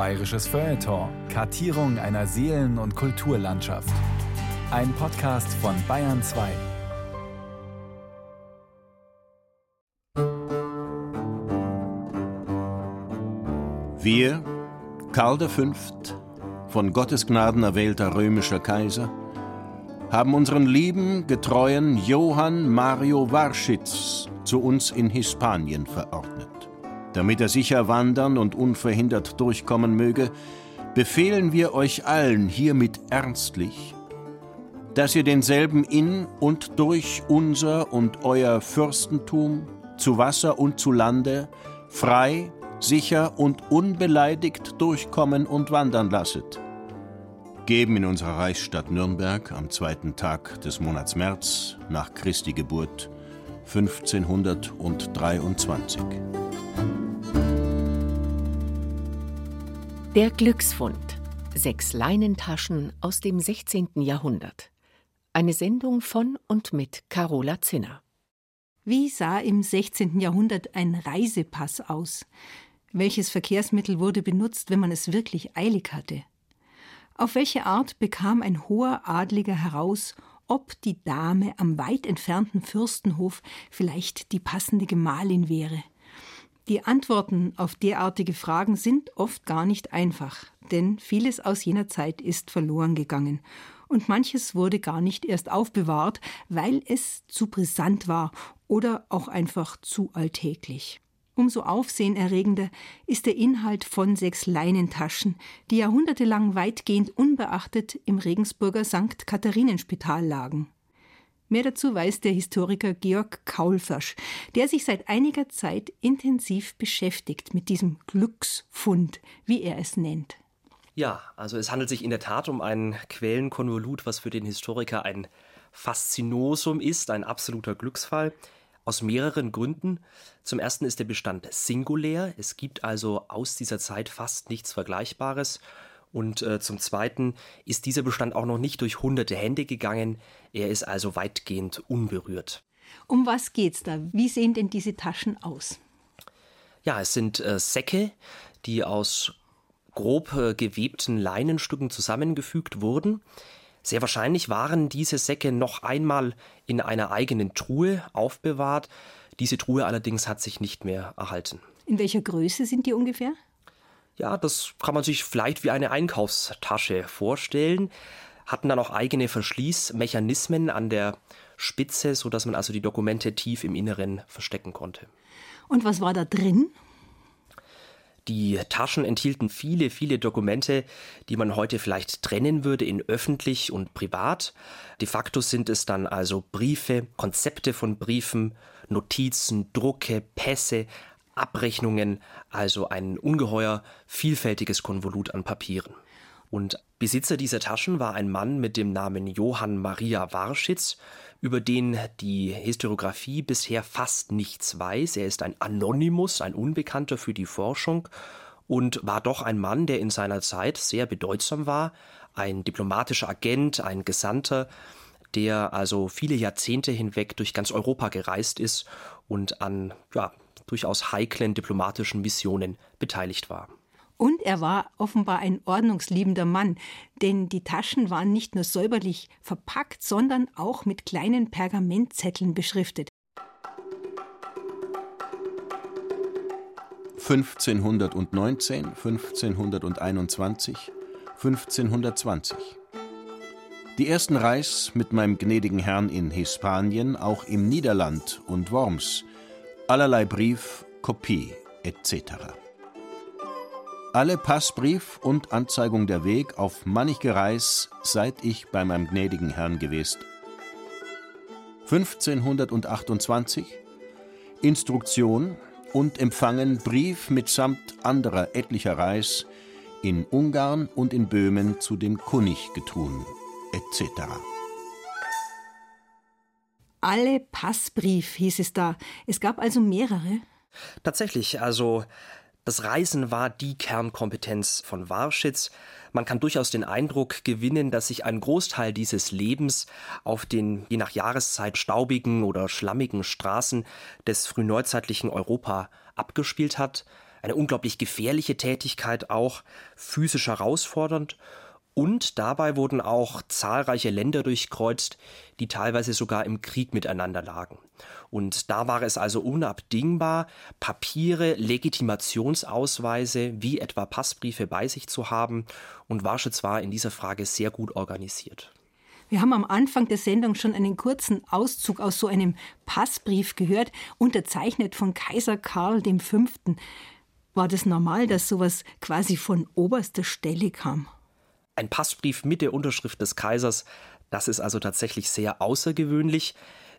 Bayerisches Feuilleton. Kartierung einer Seelen- und Kulturlandschaft. Ein Podcast von Bayern 2. Wir, Karl V., von Gottes Gnaden erwählter römischer Kaiser, haben unseren lieben, getreuen Johann Mario Warschitz zu uns in Hispanien verordnet. Damit er sicher wandern und unverhindert durchkommen möge, befehlen wir euch allen hiermit ernstlich, dass ihr denselben in und durch unser und euer Fürstentum zu Wasser und zu Lande frei, sicher und unbeleidigt durchkommen und wandern lasset. Geben in unserer Reichsstadt Nürnberg am zweiten Tag des Monats März nach Christi Geburt 1523. Der Glücksfund. Sechs Leinentaschen aus dem 16. Jahrhundert. Eine Sendung von und mit Carola Zinner. Wie sah im 16. Jahrhundert ein Reisepass aus? Welches Verkehrsmittel wurde benutzt, wenn man es wirklich eilig hatte? Auf welche Art bekam ein hoher Adliger heraus, ob die Dame am weit entfernten Fürstenhof vielleicht die passende Gemahlin wäre? Die Antworten auf derartige Fragen sind oft gar nicht einfach, denn vieles aus jener Zeit ist verloren gegangen und manches wurde gar nicht erst aufbewahrt, weil es zu brisant war oder auch einfach zu alltäglich. Umso aufsehenerregender ist der Inhalt von sechs Leinentaschen, die jahrhundertelang weitgehend unbeachtet im Regensburger St. Katharinenspital lagen. Mehr dazu weiß der Historiker Georg Kaulfasch, der sich seit einiger Zeit intensiv beschäftigt mit diesem Glücksfund, wie er es nennt. Ja, also es handelt sich in der Tat um ein Quellenkonvolut, was für den Historiker ein Faszinosum ist, ein absoluter Glücksfall. Aus mehreren Gründen. Zum ersten ist der Bestand singulär. Es gibt also aus dieser Zeit fast nichts Vergleichbares. Und äh, zum Zweiten ist dieser Bestand auch noch nicht durch hunderte Hände gegangen. Er ist also weitgehend unberührt. Um was geht's da? Wie sehen denn diese Taschen aus? Ja, es sind äh, Säcke, die aus grob äh, gewebten Leinenstücken zusammengefügt wurden. Sehr wahrscheinlich waren diese Säcke noch einmal in einer eigenen Truhe aufbewahrt. Diese Truhe allerdings hat sich nicht mehr erhalten. In welcher Größe sind die ungefähr? Ja, das kann man sich vielleicht wie eine Einkaufstasche vorstellen. Hatten dann auch eigene Verschließmechanismen an der Spitze, sodass man also die Dokumente tief im Inneren verstecken konnte. Und was war da drin? Die Taschen enthielten viele, viele Dokumente, die man heute vielleicht trennen würde in öffentlich und privat. De facto sind es dann also Briefe, Konzepte von Briefen, Notizen, Drucke, Pässe, Abrechnungen, also ein ungeheuer vielfältiges Konvolut an Papieren. Und Besitzer dieser Taschen war ein Mann mit dem Namen Johann Maria Warschitz, über den die Historiographie bisher fast nichts weiß. Er ist ein Anonymus, ein Unbekannter für die Forschung und war doch ein Mann, der in seiner Zeit sehr bedeutsam war, ein diplomatischer Agent, ein Gesandter, der also viele Jahrzehnte hinweg durch ganz Europa gereist ist und an ja, durchaus heiklen diplomatischen Missionen beteiligt war. Und er war offenbar ein ordnungsliebender Mann, denn die Taschen waren nicht nur säuberlich verpackt, sondern auch mit kleinen Pergamentzetteln beschriftet. 1519, 1521, 1520. Die ersten Reis mit meinem gnädigen Herrn in Hispanien, auch im Niederland und Worms, allerlei Brief, Kopie etc. Alle Passbrief und Anzeigung der Weg auf mannige Reis, seit ich bei meinem gnädigen Herrn gewesen. 1528 Instruktion und empfangen Brief mitsamt anderer etlicher Reis in Ungarn und in Böhmen zu dem König getun, etc. Alle Passbrief hieß es da. Es gab also mehrere. Tatsächlich, also das Reisen war die Kernkompetenz von Warschitz. Man kann durchaus den Eindruck gewinnen, dass sich ein Großteil dieses Lebens auf den je nach Jahreszeit staubigen oder schlammigen Straßen des frühneuzeitlichen Europa abgespielt hat. Eine unglaublich gefährliche Tätigkeit auch, physisch herausfordernd und dabei wurden auch zahlreiche Länder durchkreuzt, die teilweise sogar im Krieg miteinander lagen. Und da war es also unabdingbar, Papiere, Legitimationsausweise wie etwa Passbriefe bei sich zu haben. Und Warschitz war in dieser Frage sehr gut organisiert. Wir haben am Anfang der Sendung schon einen kurzen Auszug aus so einem Passbrief gehört, unterzeichnet von Kaiser Karl V. War das normal, dass sowas quasi von oberster Stelle kam? Ein Passbrief mit der Unterschrift des Kaisers, das ist also tatsächlich sehr außergewöhnlich,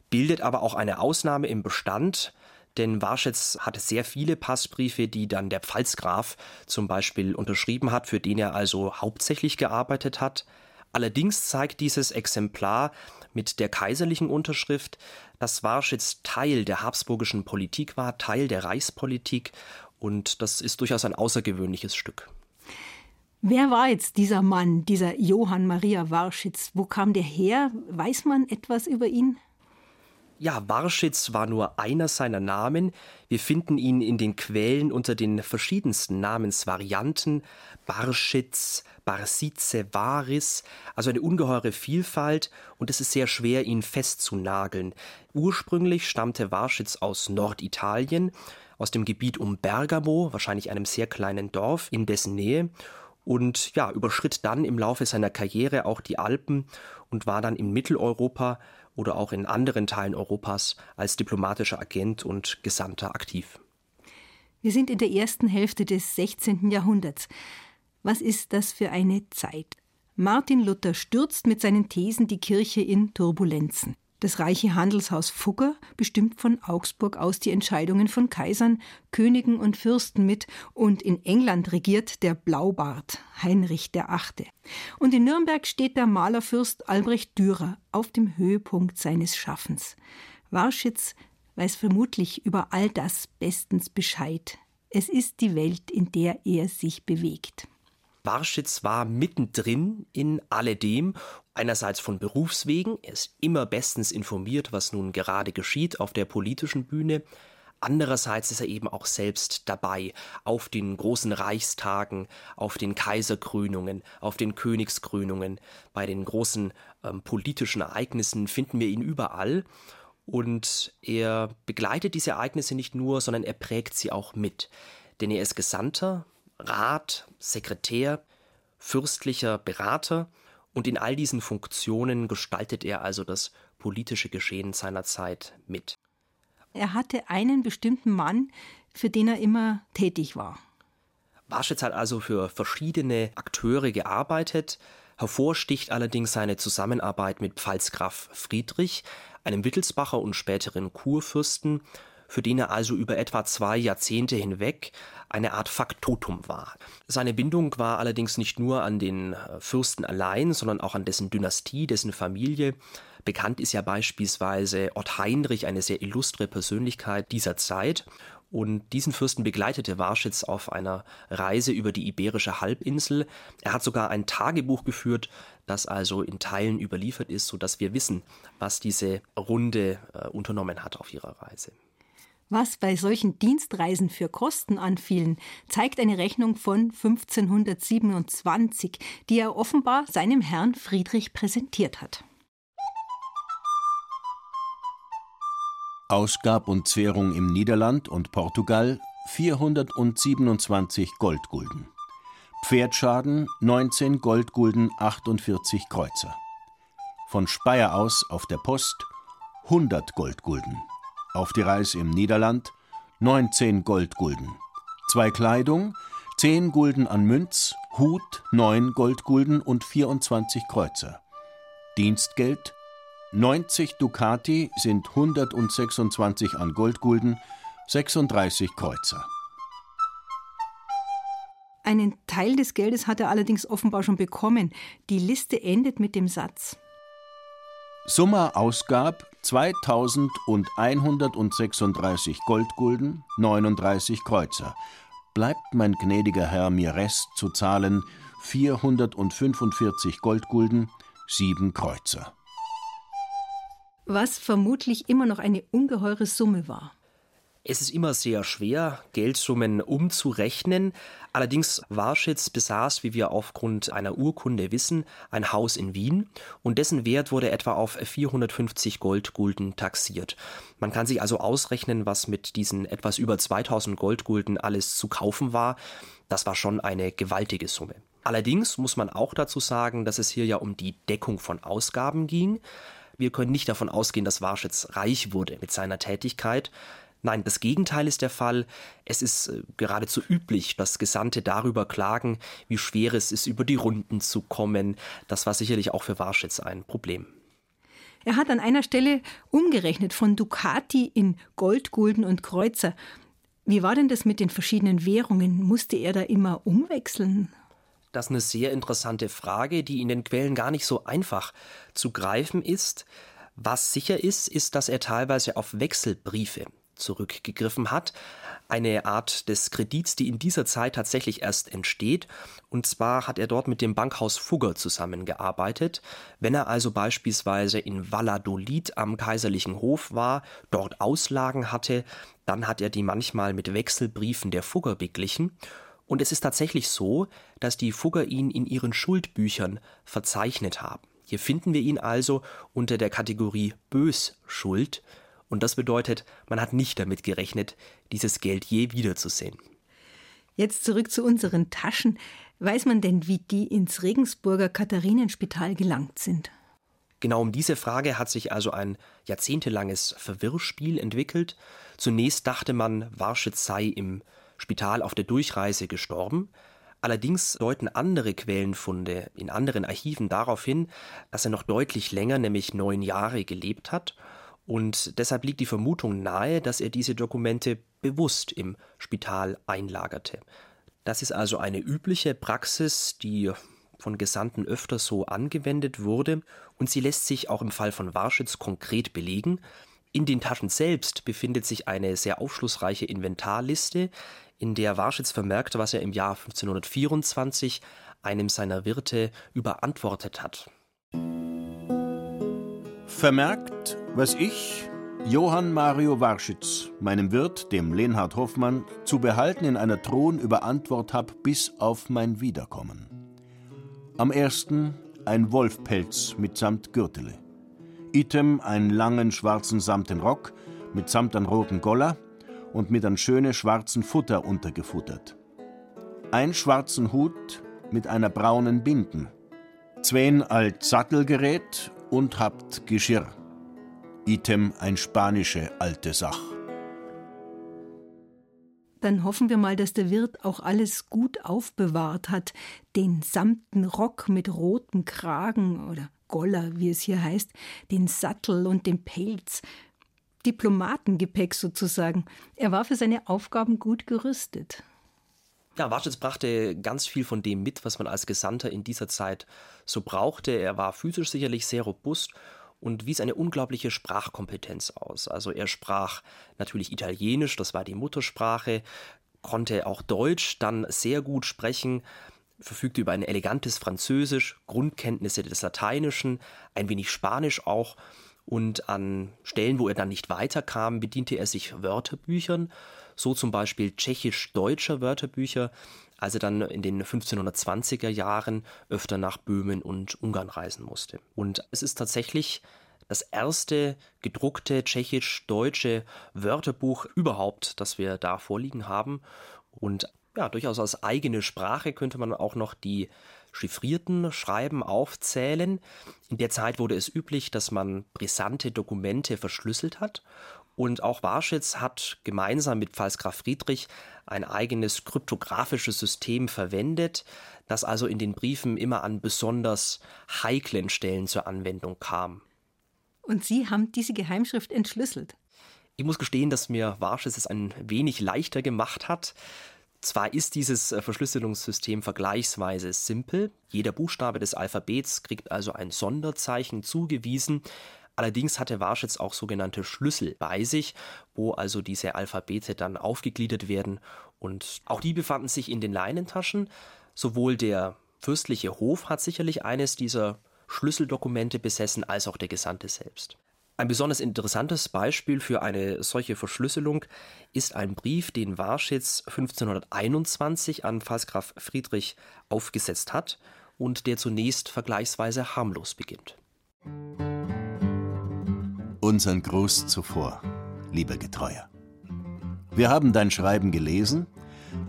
bildet aber auch eine Ausnahme im Bestand, denn Warschitz hatte sehr viele Passbriefe, die dann der Pfalzgraf zum Beispiel unterschrieben hat, für den er also hauptsächlich gearbeitet hat. Allerdings zeigt dieses Exemplar mit der kaiserlichen Unterschrift, dass Warschitz Teil der habsburgischen Politik war, Teil der Reichspolitik, und das ist durchaus ein außergewöhnliches Stück. Wer war jetzt dieser Mann, dieser Johann Maria Warschitz? Wo kam der her? Weiß man etwas über ihn? Ja, Warschitz war nur einer seiner Namen. Wir finden ihn in den Quellen unter den verschiedensten Namensvarianten. Barschitz, Barsize, Varis, also eine ungeheure Vielfalt und es ist sehr schwer, ihn festzunageln. Ursprünglich stammte Warschitz aus Norditalien, aus dem Gebiet um Bergamo, wahrscheinlich einem sehr kleinen Dorf in dessen Nähe und ja, überschritt dann im Laufe seiner Karriere auch die Alpen und war dann in Mitteleuropa oder auch in anderen Teilen Europas als diplomatischer Agent und Gesandter aktiv. Wir sind in der ersten Hälfte des 16. Jahrhunderts. Was ist das für eine Zeit? Martin Luther stürzt mit seinen Thesen die Kirche in Turbulenzen. Das reiche Handelshaus Fugger bestimmt von Augsburg aus die Entscheidungen von Kaisern, Königen und Fürsten mit und in England regiert der Blaubart Heinrich VIII. Und in Nürnberg steht der Malerfürst Albrecht Dürer auf dem Höhepunkt seines Schaffens. Warschitz weiß vermutlich über all das bestens Bescheid. Es ist die Welt, in der er sich bewegt. Warschitz war mittendrin in alledem, einerseits von Berufswegen, er ist immer bestens informiert, was nun gerade geschieht auf der politischen Bühne, Andererseits ist er eben auch selbst dabei auf den großen Reichstagen, auf den Kaiserkrönungen, auf den Königskrönungen, bei den großen ähm, politischen Ereignissen finden wir ihn überall. Und er begleitet diese Ereignisse nicht nur, sondern er prägt sie auch mit. Denn er ist Gesandter Rat, Sekretär, fürstlicher Berater und in all diesen Funktionen gestaltet er also das politische Geschehen seiner Zeit mit. Er hatte einen bestimmten Mann, für den er immer tätig war. Warschitz hat also für verschiedene Akteure gearbeitet. Hervorsticht allerdings seine Zusammenarbeit mit Pfalzgraf Friedrich, einem Wittelsbacher und späteren Kurfürsten, für den er also über etwa zwei Jahrzehnte hinweg eine Art Faktotum war. Seine Bindung war allerdings nicht nur an den äh, Fürsten allein, sondern auch an dessen Dynastie, dessen Familie. Bekannt ist ja beispielsweise Ott Heinrich, eine sehr illustre Persönlichkeit dieser Zeit. Und diesen Fürsten begleitete Warschitz auf einer Reise über die Iberische Halbinsel. Er hat sogar ein Tagebuch geführt, das also in Teilen überliefert ist, sodass wir wissen, was diese Runde äh, unternommen hat auf ihrer Reise. Was bei solchen Dienstreisen für Kosten anfielen, zeigt eine Rechnung von 1527, die er offenbar seinem Herrn Friedrich präsentiert hat. Ausgab und Zwährung im Niederland und Portugal 427 Goldgulden. Pferdschaden 19 Goldgulden 48 Kreuzer. Von Speyer aus auf der Post 100 Goldgulden auf die Reis im Niederland 19 Goldgulden. Zwei Kleidung, 10 Gulden an Münz, Hut 9 Goldgulden und 24 Kreuzer. Dienstgeld 90 Ducati sind 126 an Goldgulden, 36 Kreuzer. Einen Teil des Geldes hat er allerdings offenbar schon bekommen. Die Liste endet mit dem Satz Summa Ausgab 2136 Goldgulden, 39 Kreuzer. Bleibt mein gnädiger Herr mir Rest zu zahlen 445 Goldgulden, 7 Kreuzer. Was vermutlich immer noch eine ungeheure Summe war. Es ist immer sehr schwer, Geldsummen umzurechnen. Allerdings Warschitz besaß, wie wir aufgrund einer Urkunde wissen, ein Haus in Wien und dessen Wert wurde etwa auf 450 Goldgulden taxiert. Man kann sich also ausrechnen, was mit diesen etwas über 2000 Goldgulden alles zu kaufen war. Das war schon eine gewaltige Summe. Allerdings muss man auch dazu sagen, dass es hier ja um die Deckung von Ausgaben ging. Wir können nicht davon ausgehen, dass Warschitz reich wurde mit seiner Tätigkeit. Nein, das Gegenteil ist der Fall. Es ist äh, geradezu üblich, dass Gesandte darüber klagen, wie schwer es ist, über die Runden zu kommen. Das war sicherlich auch für Warschitz ein Problem. Er hat an einer Stelle umgerechnet von Ducati in Gold, Gulden und Kreuzer. Wie war denn das mit den verschiedenen Währungen? Musste er da immer umwechseln? Das ist eine sehr interessante Frage, die in den Quellen gar nicht so einfach zu greifen ist. Was sicher ist, ist, dass er teilweise auf Wechselbriefe zurückgegriffen hat. Eine Art des Kredits, die in dieser Zeit tatsächlich erst entsteht. Und zwar hat er dort mit dem Bankhaus Fugger zusammengearbeitet. Wenn er also beispielsweise in Valladolid am kaiserlichen Hof war, dort Auslagen hatte, dann hat er die manchmal mit Wechselbriefen der Fugger beglichen. Und es ist tatsächlich so, dass die Fugger ihn in ihren Schuldbüchern verzeichnet haben. Hier finden wir ihn also unter der Kategorie Bösschuld. Und das bedeutet, man hat nicht damit gerechnet, dieses Geld je wiederzusehen. Jetzt zurück zu unseren Taschen. Weiß man denn, wie die ins Regensburger Katharinenspital gelangt sind? Genau um diese Frage hat sich also ein jahrzehntelanges Verwirrspiel entwickelt. Zunächst dachte man, Warschitz sei im Spital auf der Durchreise gestorben. Allerdings deuten andere Quellenfunde in anderen Archiven darauf hin, dass er noch deutlich länger, nämlich neun Jahre, gelebt hat und deshalb liegt die Vermutung nahe, dass er diese Dokumente bewusst im Spital einlagerte. Das ist also eine übliche Praxis, die von Gesandten öfter so angewendet wurde, und sie lässt sich auch im Fall von Warschitz konkret belegen. In den Taschen selbst befindet sich eine sehr aufschlussreiche Inventarliste, in der Warschitz vermerkt, was er im Jahr 1524 einem seiner Wirte überantwortet hat. Vermerkt, was ich, Johann Mario Warschitz, meinem Wirt, dem Lenhard Hoffmann, zu behalten in einer Thron überantwort hab bis auf mein Wiederkommen. Am ersten ein Wolfpelz mitsamt Gürtele. Item einen langen schwarzen samten Rock mitsamt an roten Goller und mit an schöne schwarzen Futter untergefuttert. Ein schwarzen Hut mit einer braunen Binden. Zween alt Sattelgerät und habt Geschirr. Item ein spanische alte Sach. Dann hoffen wir mal, dass der Wirt auch alles gut aufbewahrt hat. Den samten Rock mit rotem Kragen oder Goller, wie es hier heißt, den Sattel und den Pelz. Diplomatengepäck sozusagen. Er war für seine Aufgaben gut gerüstet. Ja, Warschitz brachte ganz viel von dem mit, was man als Gesandter in dieser Zeit so brauchte. Er war physisch sicherlich sehr robust und wies eine unglaubliche Sprachkompetenz aus. Also er sprach natürlich Italienisch, das war die Muttersprache, konnte auch Deutsch dann sehr gut sprechen, verfügte über ein elegantes Französisch, Grundkenntnisse des Lateinischen, ein wenig Spanisch auch. Und an Stellen, wo er dann nicht weiterkam, bediente er sich Wörterbüchern, so zum Beispiel tschechisch-deutscher Wörterbücher, als er dann in den 1520er Jahren öfter nach Böhmen und Ungarn reisen musste. Und es ist tatsächlich das erste gedruckte tschechisch-deutsche Wörterbuch überhaupt, das wir da vorliegen haben. Und ja, durchaus als eigene Sprache könnte man auch noch die chiffrierten Schreiben aufzählen. In der Zeit wurde es üblich, dass man brisante Dokumente verschlüsselt hat und auch Warschitz hat gemeinsam mit Pfalzgraf Friedrich ein eigenes kryptografisches System verwendet, das also in den Briefen immer an besonders heiklen Stellen zur Anwendung kam. Und Sie haben diese Geheimschrift entschlüsselt? Ich muss gestehen, dass mir Warschitz es ein wenig leichter gemacht hat. Zwar ist dieses äh, Verschlüsselungssystem vergleichsweise simpel, jeder Buchstabe des Alphabets kriegt also ein Sonderzeichen zugewiesen, allerdings hatte Warschitz auch sogenannte Schlüssel bei sich, wo also diese Alphabete dann aufgegliedert werden und auch die befanden sich in den Leinentaschen. Sowohl der fürstliche Hof hat sicherlich eines dieser Schlüsseldokumente besessen, als auch der Gesandte selbst. Ein besonders interessantes Beispiel für eine solche Verschlüsselung ist ein Brief, den Warschitz 1521 an Pfalzgraf Friedrich aufgesetzt hat und der zunächst vergleichsweise harmlos beginnt. Unseren Gruß zuvor, lieber Getreuer. Wir haben dein Schreiben gelesen,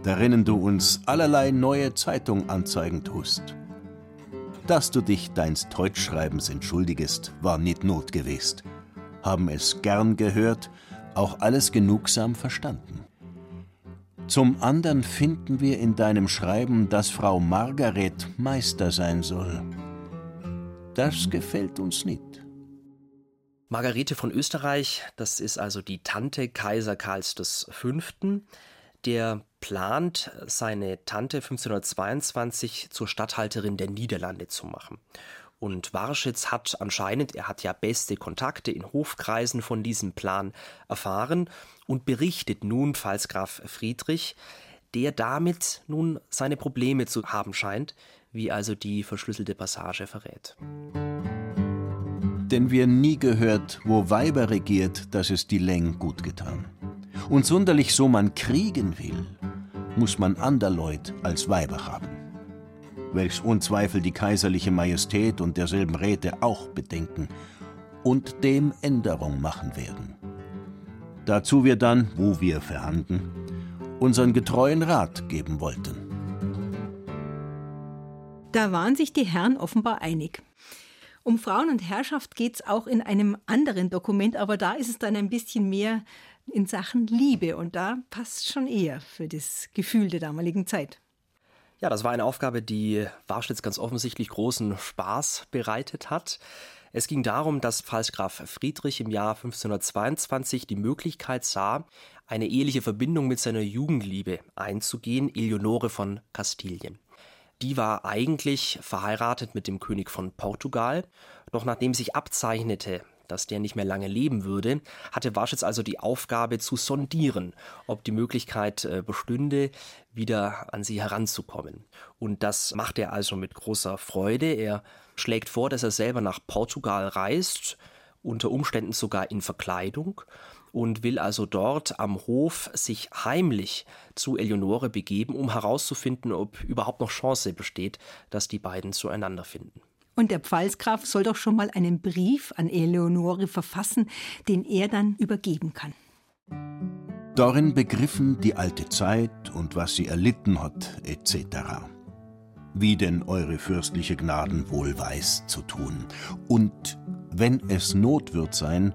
darinnen du uns allerlei neue Zeitung anzeigen tust. Dass du dich deins Teutschschreibens entschuldigest, war nicht Not gewesen, haben es gern gehört, auch alles genugsam verstanden. Zum andern finden wir in deinem Schreiben, dass Frau Margaret Meister sein soll. Das gefällt uns nicht. Margarete von Österreich, das ist also die Tante Kaiser Karls V., der plant, seine Tante 1522 zur Statthalterin der Niederlande zu machen. Und Warschitz hat anscheinend, er hat ja beste Kontakte in Hofkreisen von diesem Plan erfahren und berichtet nun Pfalzgraf Friedrich, der damit nun seine Probleme zu haben scheint, wie also die verschlüsselte Passage verrät denn wir nie gehört, wo Weiber regiert, dass es die Läng gut getan. Und sonderlich so man kriegen will, muss man ander Leut als Weiber haben. Welches unzweifel die kaiserliche Majestät und derselben Räte auch bedenken und dem Änderung machen werden. Dazu wir dann, wo wir verhandeln, unseren getreuen Rat geben wollten. Da waren sich die Herren offenbar einig. Um Frauen und Herrschaft geht es auch in einem anderen Dokument, aber da ist es dann ein bisschen mehr in Sachen Liebe und da passt schon eher für das Gefühl der damaligen Zeit. Ja, das war eine Aufgabe, die Warschitz ganz offensichtlich großen Spaß bereitet hat. Es ging darum, dass Pfalzgraf Friedrich im Jahr 1522 die Möglichkeit sah, eine eheliche Verbindung mit seiner Jugendliebe einzugehen, Eleonore von Kastilien. Die war eigentlich verheiratet mit dem König von Portugal, doch nachdem sich abzeichnete, dass der nicht mehr lange leben würde, hatte Warschitz also die Aufgabe zu sondieren, ob die Möglichkeit äh, bestünde, wieder an sie heranzukommen. Und das macht er also mit großer Freude. Er schlägt vor, dass er selber nach Portugal reist, unter Umständen sogar in Verkleidung und will also dort am Hof sich heimlich zu Eleonore begeben, um herauszufinden, ob überhaupt noch Chance besteht, dass die beiden zueinander finden. Und der Pfalzgraf soll doch schon mal einen Brief an Eleonore verfassen, den er dann übergeben kann. Darin begriffen die alte Zeit und was sie erlitten hat, etc. Wie denn eure fürstliche Gnaden wohl weiß zu tun. Und wenn es Not wird sein,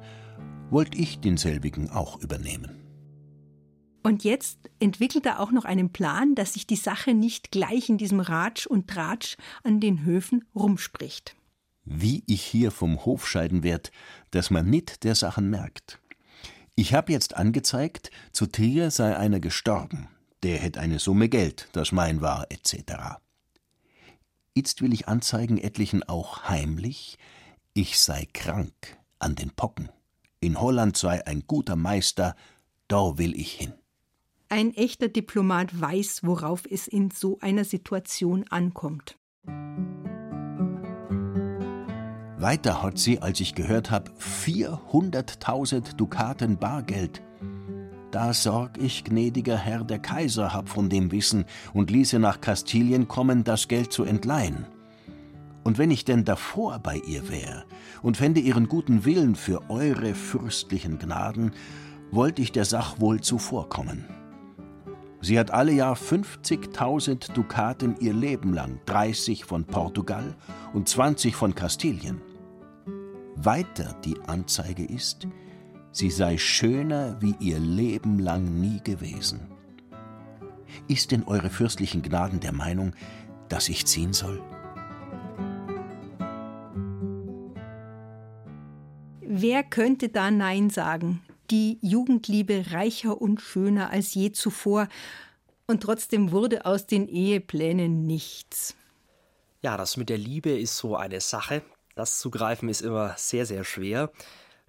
wollt ich denselbigen auch übernehmen. Und jetzt entwickelt er auch noch einen Plan, dass sich die Sache nicht gleich in diesem Ratsch und Tratsch an den Höfen rumspricht. Wie ich hier vom Hof scheiden werd, dass man nit der Sachen merkt. Ich hab jetzt angezeigt, zu Trier sei einer gestorben, der hätt eine Summe Geld, das mein war, etc. Jetzt will ich anzeigen etlichen auch heimlich, ich sei krank an den Pocken in Holland sei ein guter Meister, da will ich hin. Ein echter Diplomat weiß, worauf es in so einer Situation ankommt. Weiter hat sie, als ich gehört hab, 400.000 Dukaten Bargeld. Da sorg ich, gnädiger Herr, der Kaiser hab von dem Wissen und ließe nach Kastilien kommen, das Geld zu entleihen. Und wenn ich denn davor bei ihr wär und fände ihren guten Willen für eure fürstlichen Gnaden, wollt ich der Sach wohl zuvorkommen. Sie hat alle Jahr 50.000 Dukaten ihr Leben lang, 30 von Portugal und 20 von Kastilien. Weiter die Anzeige ist, sie sei schöner wie ihr Leben lang nie gewesen. Ist denn eure fürstlichen Gnaden der Meinung, dass ich ziehen soll? Wer könnte da Nein sagen? Die Jugendliebe reicher und schöner als je zuvor. Und trotzdem wurde aus den Eheplänen nichts. Ja, das mit der Liebe ist so eine Sache. Das zu greifen ist immer sehr, sehr schwer.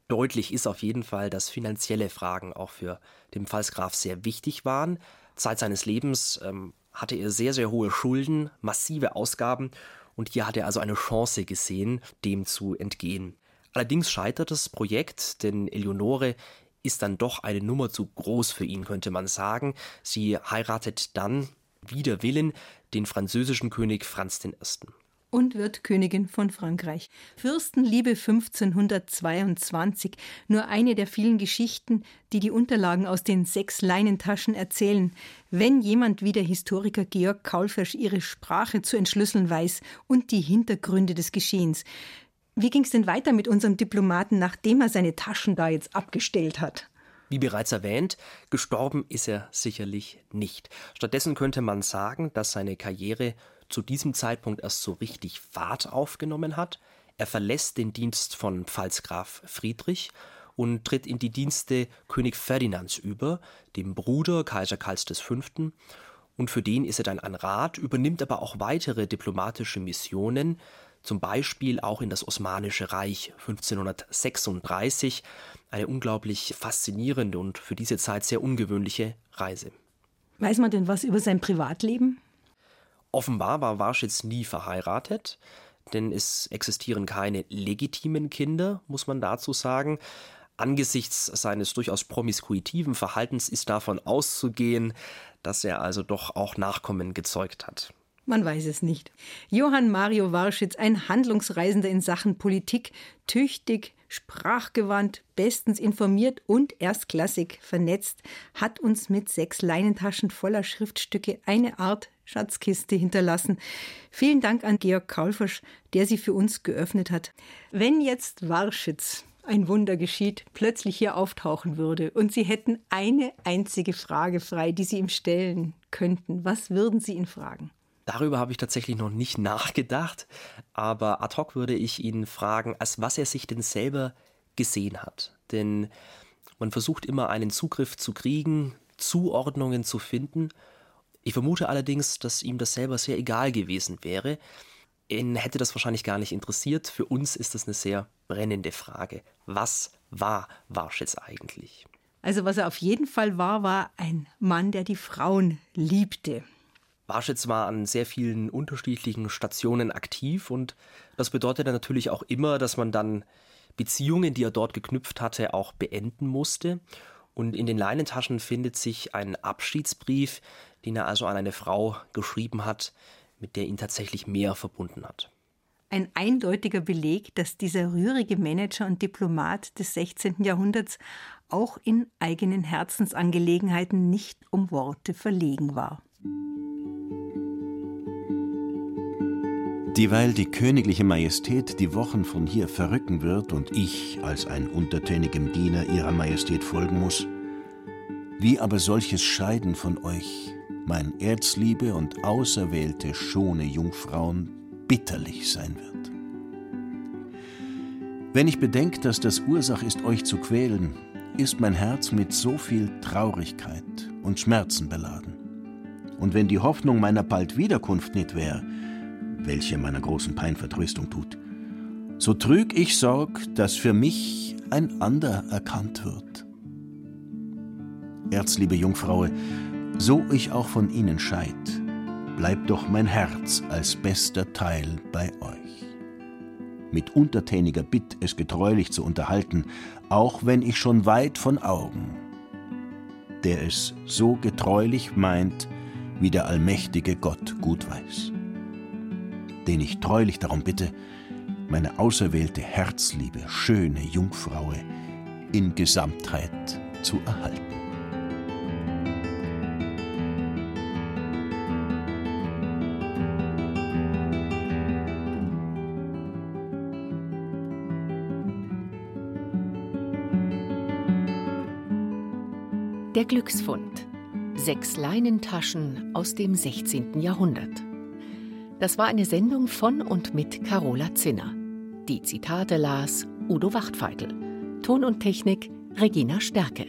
Deutlich ist auf jeden Fall, dass finanzielle Fragen auch für den Pfalzgraf sehr wichtig waren. Zeit seines Lebens ähm, hatte er sehr, sehr hohe Schulden, massive Ausgaben und hier hat er also eine Chance gesehen, dem zu entgehen. Allerdings scheitert das Projekt, denn Eleonore ist dann doch eine Nummer zu groß für ihn, könnte man sagen. Sie heiratet dann wider Willen den französischen König Franz I und wird Königin von Frankreich. Fürstenliebe 1522, nur eine der vielen Geschichten, die die Unterlagen aus den sechs Leinentaschen erzählen, wenn jemand wie der Historiker Georg Kaulfersch ihre Sprache zu entschlüsseln weiß und die Hintergründe des Geschehens. Wie ging es denn weiter mit unserem Diplomaten, nachdem er seine Taschen da jetzt abgestellt hat? Wie bereits erwähnt, gestorben ist er sicherlich nicht. Stattdessen könnte man sagen, dass seine Karriere zu diesem Zeitpunkt erst so richtig Fahrt aufgenommen hat. Er verlässt den Dienst von Pfalzgraf Friedrich und tritt in die Dienste König Ferdinands über, dem Bruder Kaiser Karls V. Und für den ist er dann ein Rat, übernimmt aber auch weitere diplomatische Missionen, zum Beispiel auch in das Osmanische Reich 1536, eine unglaublich faszinierende und für diese Zeit sehr ungewöhnliche Reise. Weiß man denn was über sein Privatleben? Offenbar war Warschitz nie verheiratet, denn es existieren keine legitimen Kinder, muss man dazu sagen. Angesichts seines durchaus promiskuitiven Verhaltens ist davon auszugehen, dass er also doch auch Nachkommen gezeugt hat. Man weiß es nicht. Johann Mario Warschitz, ein Handlungsreisender in Sachen Politik, tüchtig, sprachgewandt, bestens informiert und erstklassig vernetzt, hat uns mit sechs Leinentaschen voller Schriftstücke eine Art Schatzkiste hinterlassen. Vielen Dank an Georg Kaulfisch, der sie für uns geöffnet hat. Wenn jetzt Warschitz ein Wunder geschieht, plötzlich hier auftauchen würde und Sie hätten eine einzige Frage frei, die Sie ihm stellen könnten, was würden Sie ihn fragen? Darüber habe ich tatsächlich noch nicht nachgedacht, aber ad hoc würde ich ihn fragen, als was er sich denn selber gesehen hat. Denn man versucht immer einen Zugriff zu kriegen, Zuordnungen zu finden. Ich vermute allerdings, dass ihm das selber sehr egal gewesen wäre. Ihn hätte das wahrscheinlich gar nicht interessiert. Für uns ist das eine sehr brennende Frage. Was war Warschitz eigentlich? Also was er auf jeden Fall war, war ein Mann, der die Frauen liebte. Warschitz war an sehr vielen unterschiedlichen Stationen aktiv und das bedeutete natürlich auch immer, dass man dann Beziehungen, die er dort geknüpft hatte, auch beenden musste. Und in den Leinentaschen findet sich ein Abschiedsbrief, den er also an eine Frau geschrieben hat, mit der ihn tatsächlich mehr verbunden hat. Ein eindeutiger Beleg, dass dieser rührige Manager und Diplomat des 16. Jahrhunderts auch in eigenen Herzensangelegenheiten nicht um Worte verlegen war. Dieweil die königliche Majestät die Wochen von hier verrücken wird und ich als ein untertänigem Diener ihrer Majestät folgen muss, wie aber solches Scheiden von euch, mein Erzliebe und auserwählte schone Jungfrauen, bitterlich sein wird. Wenn ich bedenke, dass das Ursach ist, euch zu quälen, ist mein Herz mit so viel Traurigkeit und Schmerzen beladen. Und wenn die Hoffnung meiner bald Wiederkunft nicht wäre, welche meiner großen Pein Vertröstung tut, so trüg ich Sorg, dass für mich ein ander erkannt wird. Erzliebe Jungfraue, so ich auch von Ihnen scheid, bleibt doch mein Herz als bester Teil bei euch. Mit untertäniger Bitt es getreulich zu unterhalten, auch wenn ich schon weit von Augen, der es so getreulich meint, wie der allmächtige Gott gut weiß den ich treulich darum bitte, meine auserwählte herzliebe, schöne Jungfraue in Gesamtheit zu erhalten. Der Glücksfund. Sechs Leinentaschen aus dem 16. Jahrhundert. Das war eine Sendung von und mit Carola Zinner. Die Zitate las Udo Wachtfeitel. Ton und Technik Regina Stärke.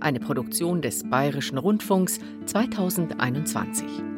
Eine Produktion des Bayerischen Rundfunks 2021.